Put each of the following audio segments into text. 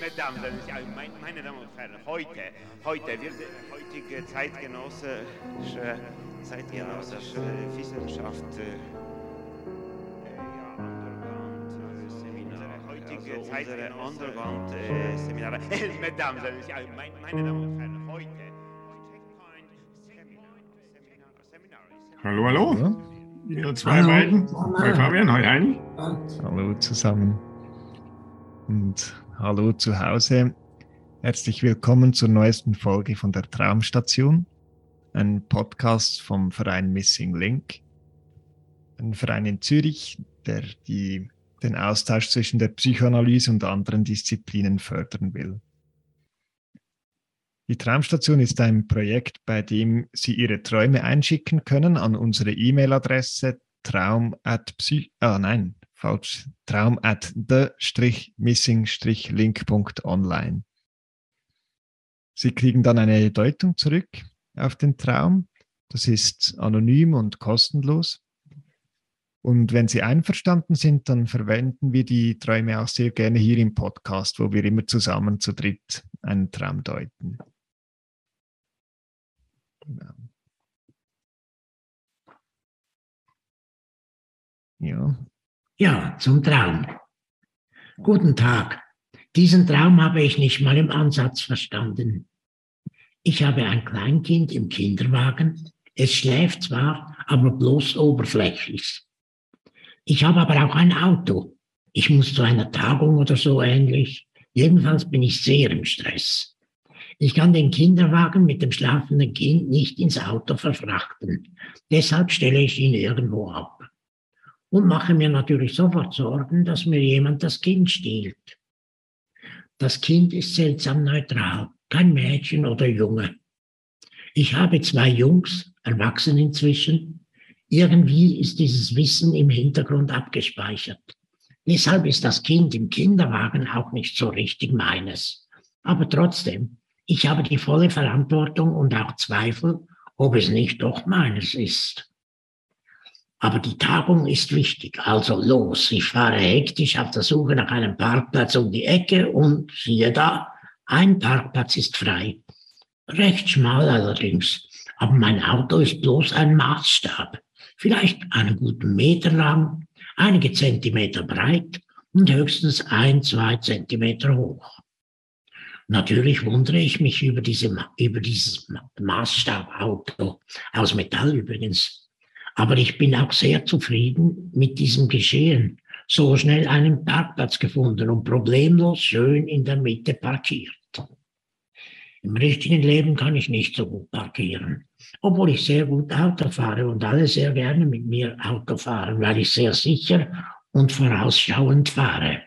Mesdames, meine Damen und Herren, heute, heute wird heutige zeitgenössische, zeitgenössische Wissenschaft äh, heutige Zeit Underground-Seminare. Mesdames, meine Damen und Herren, heute. Hallo, hallo. Ihr zwei hallo. beiden. Hi Fabian, hi Heini. Hallo zusammen. Und hallo zu Hause. Herzlich willkommen zur neuesten Folge von der Traumstation, ein Podcast vom Verein Missing Link. Ein Verein in Zürich, der die, den Austausch zwischen der Psychoanalyse und anderen Disziplinen fördern will. Die Traumstation ist ein Projekt, bei dem Sie Ihre Träume einschicken können an unsere E-Mail-Adresse traum at ah nein, falsch, traum at the-missing-link.online. Sie kriegen dann eine Deutung zurück auf den Traum. Das ist anonym und kostenlos. Und wenn Sie einverstanden sind, dann verwenden wir die Träume auch sehr gerne hier im Podcast, wo wir immer zusammen zu dritt einen Traum deuten. Genau. Ja. Ja, zum Traum. Guten Tag. Diesen Traum habe ich nicht mal im Ansatz verstanden. Ich habe ein Kleinkind im Kinderwagen. Es schläft zwar, aber bloß oberflächlich. Ich habe aber auch ein Auto. Ich muss zu einer Tagung oder so ähnlich. Jedenfalls bin ich sehr im Stress. Ich kann den Kinderwagen mit dem schlafenden Kind nicht ins Auto verfrachten. Deshalb stelle ich ihn irgendwo ab und mache mir natürlich sofort Sorgen, dass mir jemand das Kind stiehlt. Das Kind ist seltsam neutral, kein Mädchen oder Junge. Ich habe zwei Jungs, erwachsen inzwischen. Irgendwie ist dieses Wissen im Hintergrund abgespeichert. Deshalb ist das Kind im Kinderwagen auch nicht so richtig meines. Aber trotzdem, ich habe die volle Verantwortung und auch Zweifel, ob es nicht doch meines ist. Aber die Tagung ist wichtig. Also los. Ich fahre hektisch auf der Suche nach einem Parkplatz um die Ecke und siehe da, ein Parkplatz ist frei. Recht schmal allerdings. Aber mein Auto ist bloß ein Maßstab. Vielleicht einen guten Meter lang, einige Zentimeter breit und höchstens ein, zwei Zentimeter hoch. Natürlich wundere ich mich über, diese, über dieses Maßstabauto, aus Metall übrigens, aber ich bin auch sehr zufrieden mit diesem Geschehen. So schnell einen Parkplatz gefunden und problemlos schön in der Mitte parkiert. Im richtigen Leben kann ich nicht so gut parkieren, obwohl ich sehr gut Auto fahre und alle sehr gerne mit mir Auto fahren, weil ich sehr sicher und vorausschauend fahre.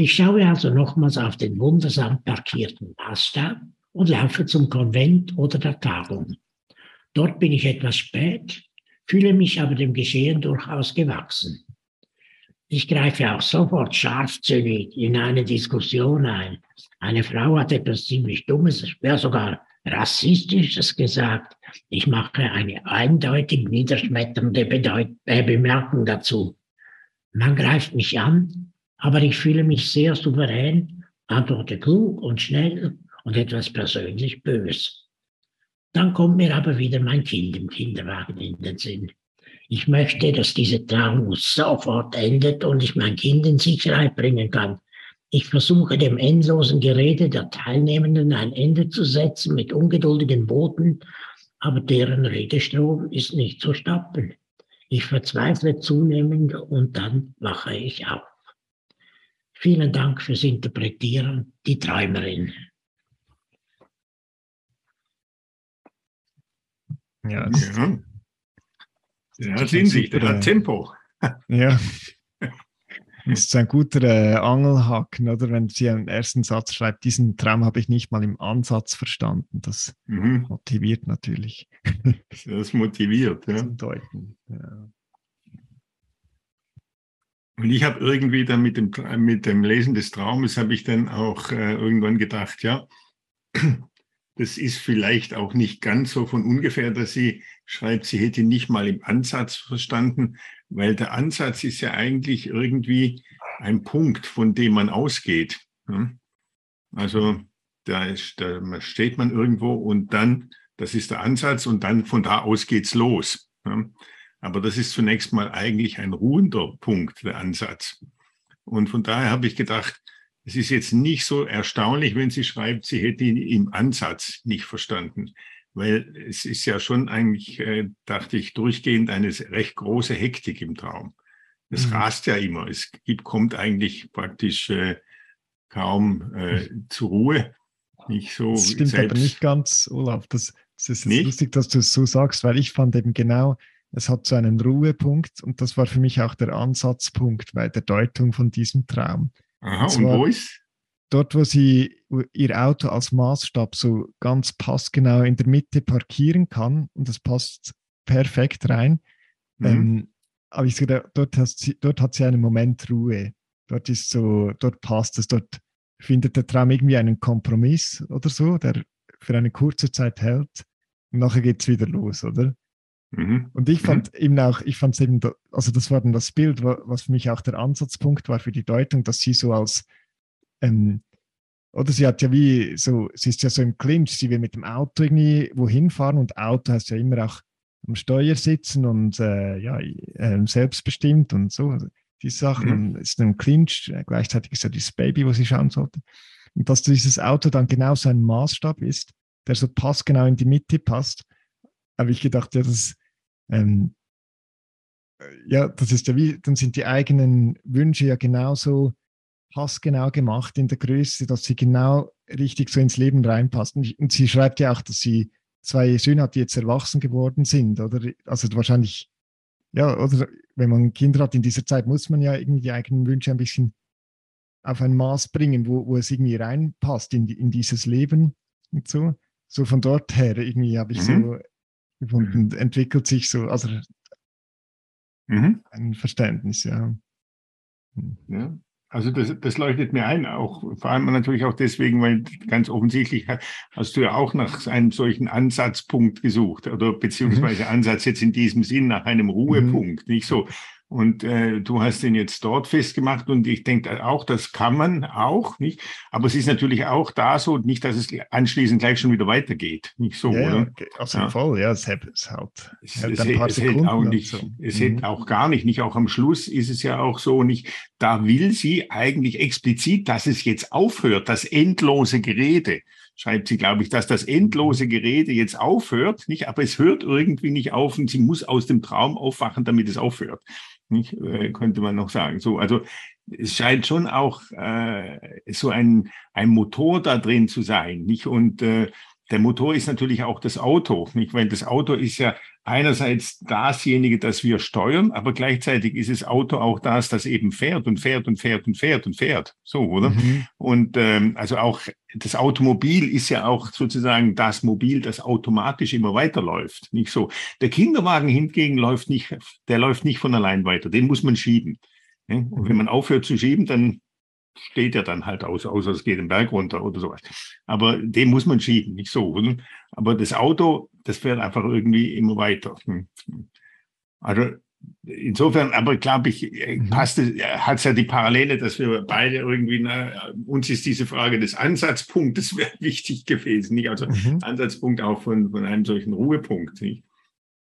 Ich schaue also nochmals auf den wundersam parkierten Maßstab und laufe zum Konvent oder der Tagung. Dort bin ich etwas spät, fühle mich aber dem Geschehen durchaus gewachsen. Ich greife auch sofort scharfzüngig in eine Diskussion ein. Eine Frau hat etwas ziemlich Dummes, ja sogar Rassistisches gesagt. Ich mache eine eindeutig niederschmetternde Bedeut äh, Bemerkung dazu. Man greift mich an, aber ich fühle mich sehr souverän, antworte klug und schnell und etwas persönlich bös. Dann kommt mir aber wieder mein Kind im Kinderwagen in den Sinn. Ich möchte, dass diese Trauung sofort endet und ich mein Kind in Sicherheit bringen kann. Ich versuche dem endlosen Gerede der Teilnehmenden ein Ende zu setzen mit ungeduldigen Boten, aber deren Redestrom ist nicht zu stoppen. Ich verzweifle zunehmend und dann wache ich auf. Vielen Dank fürs Interpretieren, die Träumerin. Ja, ja. Der hat Hinsicht, der hat Tempo. Ja. Das ist ein guter äh, Angelhaken, oder? Wenn sie einen ersten Satz schreibt, diesen Traum habe ich nicht mal im Ansatz verstanden. Das mhm. motiviert natürlich. Das motiviert, ja. Zum Deuten. Ja. Und ich habe irgendwie dann mit dem, mit dem Lesen des Traumes, habe ich dann auch äh, irgendwann gedacht, ja, das ist vielleicht auch nicht ganz so von ungefähr, dass sie schreibt, sie hätte nicht mal im Ansatz verstanden, weil der Ansatz ist ja eigentlich irgendwie ein Punkt, von dem man ausgeht. Also da, ist, da steht man irgendwo und dann, das ist der Ansatz und dann von da aus geht's los. Aber das ist zunächst mal eigentlich ein ruhender Punkt, der Ansatz. Und von daher habe ich gedacht, es ist jetzt nicht so erstaunlich, wenn sie schreibt, sie hätte ihn im Ansatz nicht verstanden. Weil es ist ja schon eigentlich, äh, dachte ich, durchgehend eine recht große Hektik im Traum. Es mhm. rast ja immer. Es gibt, kommt eigentlich praktisch äh, kaum äh, zur Ruhe. Nicht so. Das stimmt selbst. aber nicht ganz, Olaf. Das, das ist lustig, dass du es so sagst, weil ich fand eben genau, es hat so einen Ruhepunkt und das war für mich auch der Ansatzpunkt bei der Deutung von diesem Traum. Aha, und, und wo ist? Dort, wo sie ihr Auto als Maßstab so ganz passgenau in der Mitte parkieren kann und das passt perfekt rein. Mhm. Ähm, aber ich sage, dort, sie, dort hat sie einen Moment Ruhe. Dort ist so, dort passt es, dort findet der Traum irgendwie einen Kompromiss oder so, der für eine kurze Zeit hält. Und nachher geht es wieder los, oder? Mhm. Und ich fand mhm. eben auch, ich fand es eben, also das war dann das Bild, was für mich auch der Ansatzpunkt war für die Deutung, dass sie so als, ähm, oder sie hat ja wie so, sie ist ja so im Clinch, sie will mit dem Auto irgendwie wohin fahren und Auto heißt ja immer auch am Steuer sitzen und äh, ja, äh, selbstbestimmt und so, also die Sachen. Mhm. Ist ein Clinch, äh, gleichzeitig ist ja dieses Baby, wo sie schauen sollte. Und dass dieses Auto dann genau so ein Maßstab ist, der so passgenau in die Mitte passt, habe ich gedacht, ja, das, ähm, äh, ja, das ist ja wie, dann sind die eigenen Wünsche ja genauso passgenau gemacht in der Größe, dass sie genau richtig so ins Leben reinpassen. Und sie schreibt ja auch, dass sie zwei Söhne hat, die jetzt erwachsen geworden sind, oder? Also wahrscheinlich, ja, oder wenn man Kinder hat in dieser Zeit, muss man ja irgendwie die eigenen Wünsche ein bisschen auf ein Maß bringen, wo, wo es irgendwie reinpasst in, in dieses Leben und so. So von dort her irgendwie habe ich mhm. so gefunden, mhm. entwickelt sich so, also mhm. ein Verständnis, ja. Hm. Ja, also das, das leuchtet mir ein, auch vor allem natürlich auch deswegen, weil ganz offensichtlich hast du ja auch nach einem solchen Ansatzpunkt gesucht oder beziehungsweise mhm. Ansatz jetzt in diesem Sinn nach einem mhm. Ruhepunkt, mhm. nicht so. Und äh, du hast den jetzt dort festgemacht und ich denke auch, das kann man auch, nicht? Aber es ist natürlich auch da so, nicht, dass es anschließend gleich schon wieder weitergeht, nicht so, ja, oder? Also ja. voll, ja, es hält, es hält, es, hält, es, es hält auch nicht, so. es mhm. hält auch gar nicht, nicht auch am Schluss ist es ja auch so, nicht, da will sie eigentlich explizit, dass es jetzt aufhört, das endlose Gerede schreibt sie, glaube ich, dass das endlose Gerede jetzt aufhört, nicht? Aber es hört irgendwie nicht auf und sie muss aus dem Traum aufwachen, damit es aufhört nicht, äh, könnte man noch sagen. So, also es scheint schon auch äh, so ein, ein Motor da drin zu sein, nicht? Und äh, der Motor ist natürlich auch das Auto, nicht? Weil das Auto ist ja einerseits dasjenige, das wir steuern, aber gleichzeitig ist das Auto auch das, das eben fährt und fährt und fährt und fährt und fährt. So, oder? Mhm. Und ähm, also auch das Automobil ist ja auch sozusagen das Mobil, das automatisch immer weiterläuft. Nicht so. Der Kinderwagen hingegen läuft nicht, der läuft nicht von allein weiter. Den muss man schieben. Und wenn mhm. man aufhört zu schieben, dann steht er dann halt aus, außer es geht den Berg runter oder sowas. Aber den muss man schieben, nicht so. Oder? Aber das Auto, das fährt einfach irgendwie immer weiter. Hm. Also insofern, aber glaube ich, äh, mhm. passt hat es ja die Parallele, dass wir beide irgendwie, na, uns ist diese Frage des Ansatzpunktes wichtig gewesen, nicht? Also mhm. Ansatzpunkt auch von, von einem solchen Ruhepunkt. Nicht?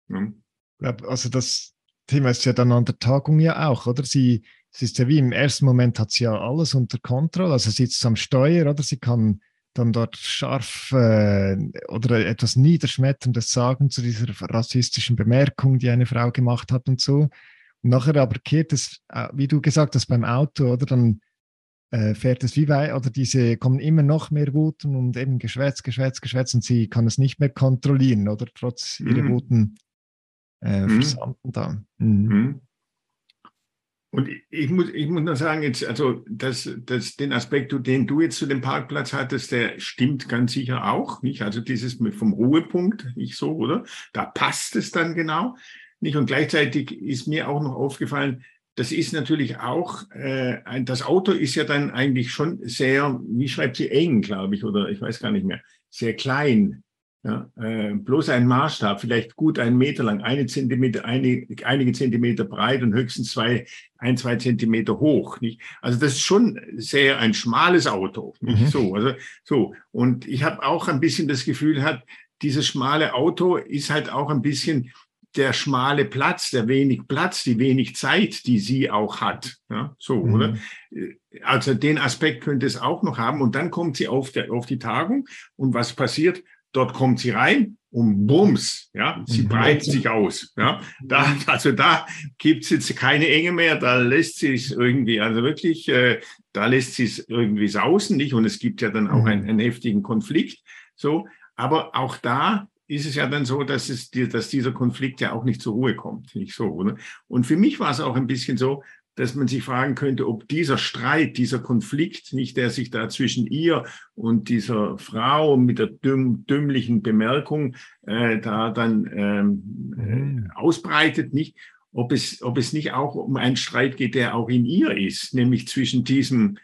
Ja. Also das Thema ist ja dann an der Tagung ja auch, oder? Sie, es ist ja wie im ersten Moment hat sie ja alles unter Kontrolle, also sie sitzt am Steuer, oder? Sie kann dann dort scharf äh, oder etwas Niederschmetterndes sagen zu dieser rassistischen Bemerkung, die eine Frau gemacht hat und so. Und nachher aber kehrt es, äh, wie du gesagt hast, beim Auto, oder dann äh, fährt es wie weit, oder diese kommen immer noch mehr Wuten und eben geschwätzt, geschwätzt, geschwätzt und sie kann es nicht mehr kontrollieren, oder trotz mhm. ihrer Wuten äh, mhm. versanden dann. Mhm. Und ich muss, ich muss nur sagen, jetzt, also das, das, den Aspekt, den du jetzt zu dem Parkplatz hattest, der stimmt ganz sicher auch, nicht? Also dieses vom Ruhepunkt, nicht so, oder? Da passt es dann genau, nicht? Und gleichzeitig ist mir auch noch aufgefallen, das ist natürlich auch, äh, das Auto ist ja dann eigentlich schon sehr, wie schreibt sie, eng, glaube ich, oder ich weiß gar nicht mehr, sehr klein. Ja, äh, bloß ein Maßstab, vielleicht gut einen Meter lang, eine Zentimeter, eine, einige Zentimeter breit und höchstens zwei, ein, zwei Zentimeter hoch. Nicht? Also das ist schon sehr ein schmales Auto. Nicht mhm. so. Also so. Und ich habe auch ein bisschen das Gefühl, hat dieses schmale Auto ist halt auch ein bisschen der schmale Platz, der wenig Platz, die wenig Zeit, die sie auch hat. Ja, so, mhm. oder? Also den Aspekt könnte es auch noch haben. Und dann kommt sie auf, der, auf die Tagung und was passiert? Dort kommt sie rein und bums, ja, sie mhm. breitet sich aus. Ja, da, also da gibt's jetzt keine Enge mehr, da lässt sie es irgendwie, also wirklich, äh, da lässt sie es irgendwie sausen, nicht? Und es gibt ja dann auch mhm. einen, einen heftigen Konflikt. So, aber auch da ist es ja dann so, dass, es, dass dieser Konflikt ja auch nicht zur Ruhe kommt. Nicht so, oder? Und für mich war es auch ein bisschen so, dass man sich fragen könnte, ob dieser Streit, dieser Konflikt, nicht der sich da zwischen ihr und dieser Frau mit der dümm, dümmlichen Bemerkung äh, da dann ähm, äh, mhm. ausbreitet, nicht, ob es, ob es nicht auch um einen Streit geht, der auch in ihr ist, nämlich zwischen diesem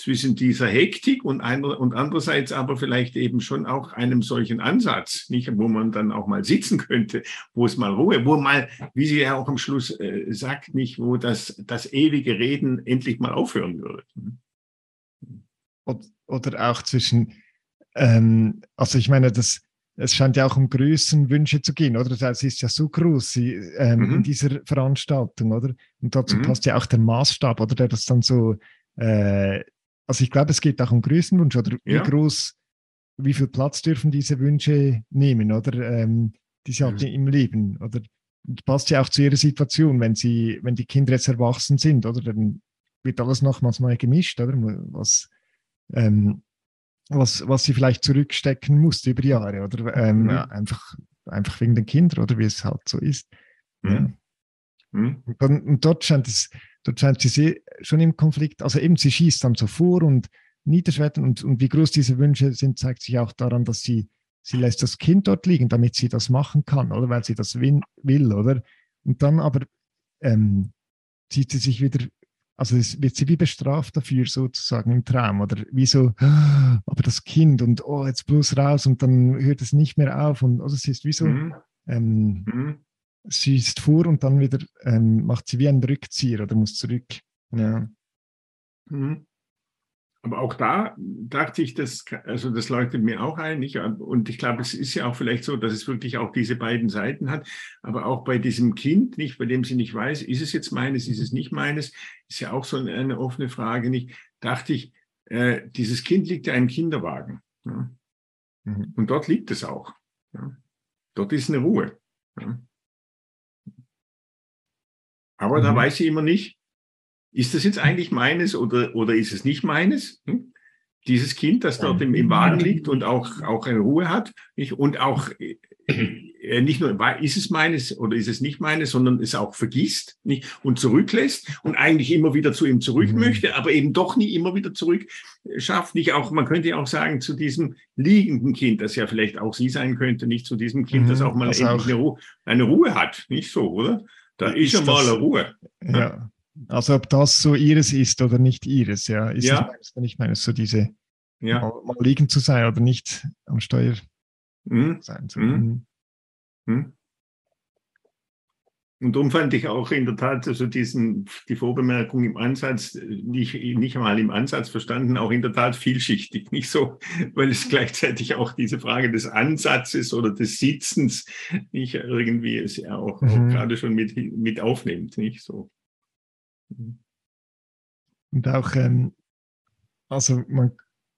zwischen dieser Hektik und, einer, und andererseits aber vielleicht eben schon auch einem solchen Ansatz, nicht, wo man dann auch mal sitzen könnte, wo es mal Ruhe, wo mal, wie sie ja auch am Schluss äh, sagt, nicht, wo das, das ewige Reden endlich mal aufhören würde. Oder auch zwischen, ähm, also ich meine, das, es scheint ja auch um Größenwünsche zu gehen, oder? Das ist ja so groß sie, ähm, mhm. in dieser Veranstaltung, oder? Und dazu mhm. passt ja auch der Maßstab, oder? Der das dann so äh, also ich glaube, es geht auch um Größenwunsch oder ja. wie groß, wie viel Platz dürfen diese Wünsche nehmen oder ähm, die sie halt im Leben oder passt ja auch zu ihrer Situation, wenn sie, wenn die Kinder jetzt erwachsen sind, oder dann wird alles nochmals mal gemischt, oder was, ähm, was, was sie vielleicht zurückstecken musste über Jahre oder ähm, mhm. einfach, einfach wegen den Kindern oder wie es halt so ist. Mhm. Ja. Mhm. Und, und, dort scheint es dort scheint sie schon im Konflikt, also eben sie schießt dann so vor und niederschwärzen und, und wie groß diese Wünsche sind, zeigt sich auch daran, dass sie, sie lässt das Kind dort liegen, damit sie das machen kann, oder weil sie das will, oder? Und dann aber ähm, zieht sie sich wieder, also wird sie wie bestraft dafür sozusagen im Traum oder wie so, aber das Kind und oh, jetzt bloß raus und dann hört es nicht mehr auf und also es ist wie so, mhm. Ähm, mhm schießt vor und dann wieder ähm, macht sie wie einen Rückzieher oder muss zurück. Ja. Mhm. Aber auch da dachte ich, das, also das leuchtet mir auch ein. Nicht? Und ich glaube, es ist ja auch vielleicht so, dass es wirklich auch diese beiden Seiten hat. Aber auch bei diesem Kind, nicht, bei dem sie nicht weiß, ist es jetzt meines, ist es nicht meines, ist ja auch so eine, eine offene Frage. Nicht? Dachte ich, äh, dieses Kind liegt ja im Kinderwagen. Ja? Mhm. Und dort liegt es auch. Ja? Dort ist eine Ruhe. Ja? Aber mhm. da weiß ich immer nicht, ist das jetzt eigentlich meines oder, oder ist es nicht meines? Hm? Dieses Kind, das dort im, im Wagen liegt und auch, auch eine Ruhe hat nicht? und auch äh, nicht nur, ist es meines oder ist es nicht meines, sondern es auch vergisst nicht? und zurücklässt und eigentlich immer wieder zu ihm zurück mhm. möchte, aber eben doch nie immer wieder zurück schafft. Nicht auch, man könnte ja auch sagen, zu diesem liegenden Kind, das ja vielleicht auch sie sein könnte, nicht zu diesem Kind, mhm. das auch mal das endlich auch. Eine, Ruhe, eine Ruhe hat. Nicht so, oder? Da ist ja mal Ruhe. Ja. Also ob das so ihres ist oder nicht ihres, ja, ist ja. meines oder nicht meines, so diese ja. mal, mal, liegen zu sein oder nicht am Steuer mhm. sein zu mhm. mhm. Und darum fand ich auch in der Tat also diesen, die Vorbemerkung im Ansatz, nicht, nicht einmal im Ansatz verstanden, auch in der Tat vielschichtig. Nicht so, weil es gleichzeitig auch diese Frage des Ansatzes oder des Sitzens nicht irgendwie es ja auch, mhm. auch gerade schon mit, mit aufnimmt. Nicht so. Und auch, ähm, also man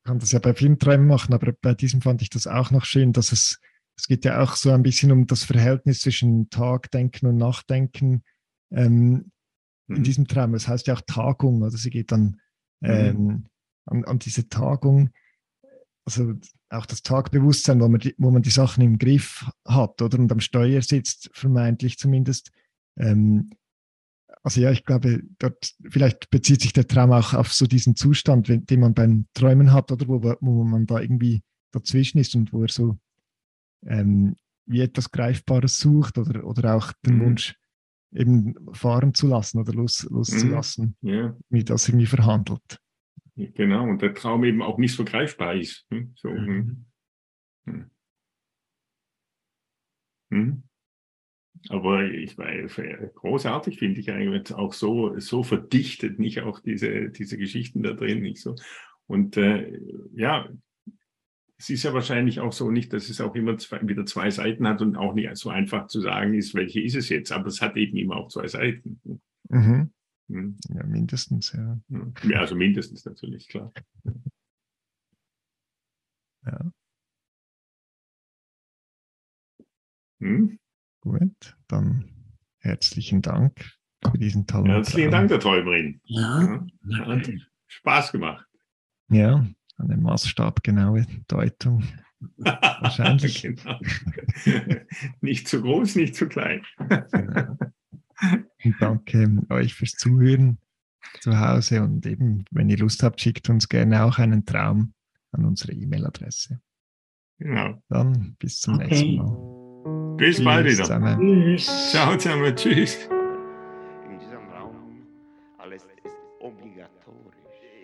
kann das ja bei vielen Träumen machen, aber bei diesem fand ich das auch noch schön, dass es es geht ja auch so ein bisschen um das Verhältnis zwischen Tagdenken und Nachdenken ähm, mhm. in diesem Traum. Das heißt ja auch Tagung, also sie geht dann mhm. ähm, an, an, diese Tagung, also auch das Tagbewusstsein, wo man, die, wo man die Sachen im Griff hat oder und am Steuer sitzt, vermeintlich zumindest. Ähm, also ja, ich glaube, dort vielleicht bezieht sich der Traum auch auf so diesen Zustand, den man beim Träumen hat oder wo, wo man da irgendwie dazwischen ist und wo er so ähm, wie etwas Greifbares sucht oder, oder auch den mhm. Wunsch, eben fahren zu lassen oder los, loszulassen, mhm. ja. wie das irgendwie verhandelt. Genau, und der Traum eben auch nicht so greifbar ist. Hm? So, hm. Mhm. Hm. Hm? Aber ich weiß, großartig finde ich eigentlich auch so, so verdichtet, nicht auch diese, diese Geschichten da drin, nicht so. Und äh, ja, es ist ja wahrscheinlich auch so nicht, dass es auch immer zwei, wieder zwei Seiten hat und auch nicht so einfach zu sagen ist, welche ist es jetzt, aber es hat eben immer auch zwei Seiten. Mhm. Mhm. Ja, mindestens, ja. Ja, also mindestens natürlich, klar. Ja. Hm? Gut, dann herzlichen Dank für diesen tollen Herzlichen. Dank, der Träumerin. Ja, ja. Hat Spaß gemacht. Ja, eine maßstabgenaue Deutung. Wahrscheinlich. genau. nicht zu groß, nicht zu klein. genau. Und danke euch fürs Zuhören zu Hause und eben, wenn ihr Lust habt, schickt uns gerne auch einen Traum an unsere E-Mail-Adresse. Genau. Dann bis zum okay. nächsten Mal. Bis Tschüss bald wieder. Zusammen. Tschüss. Ciao zusammen. Tschüss.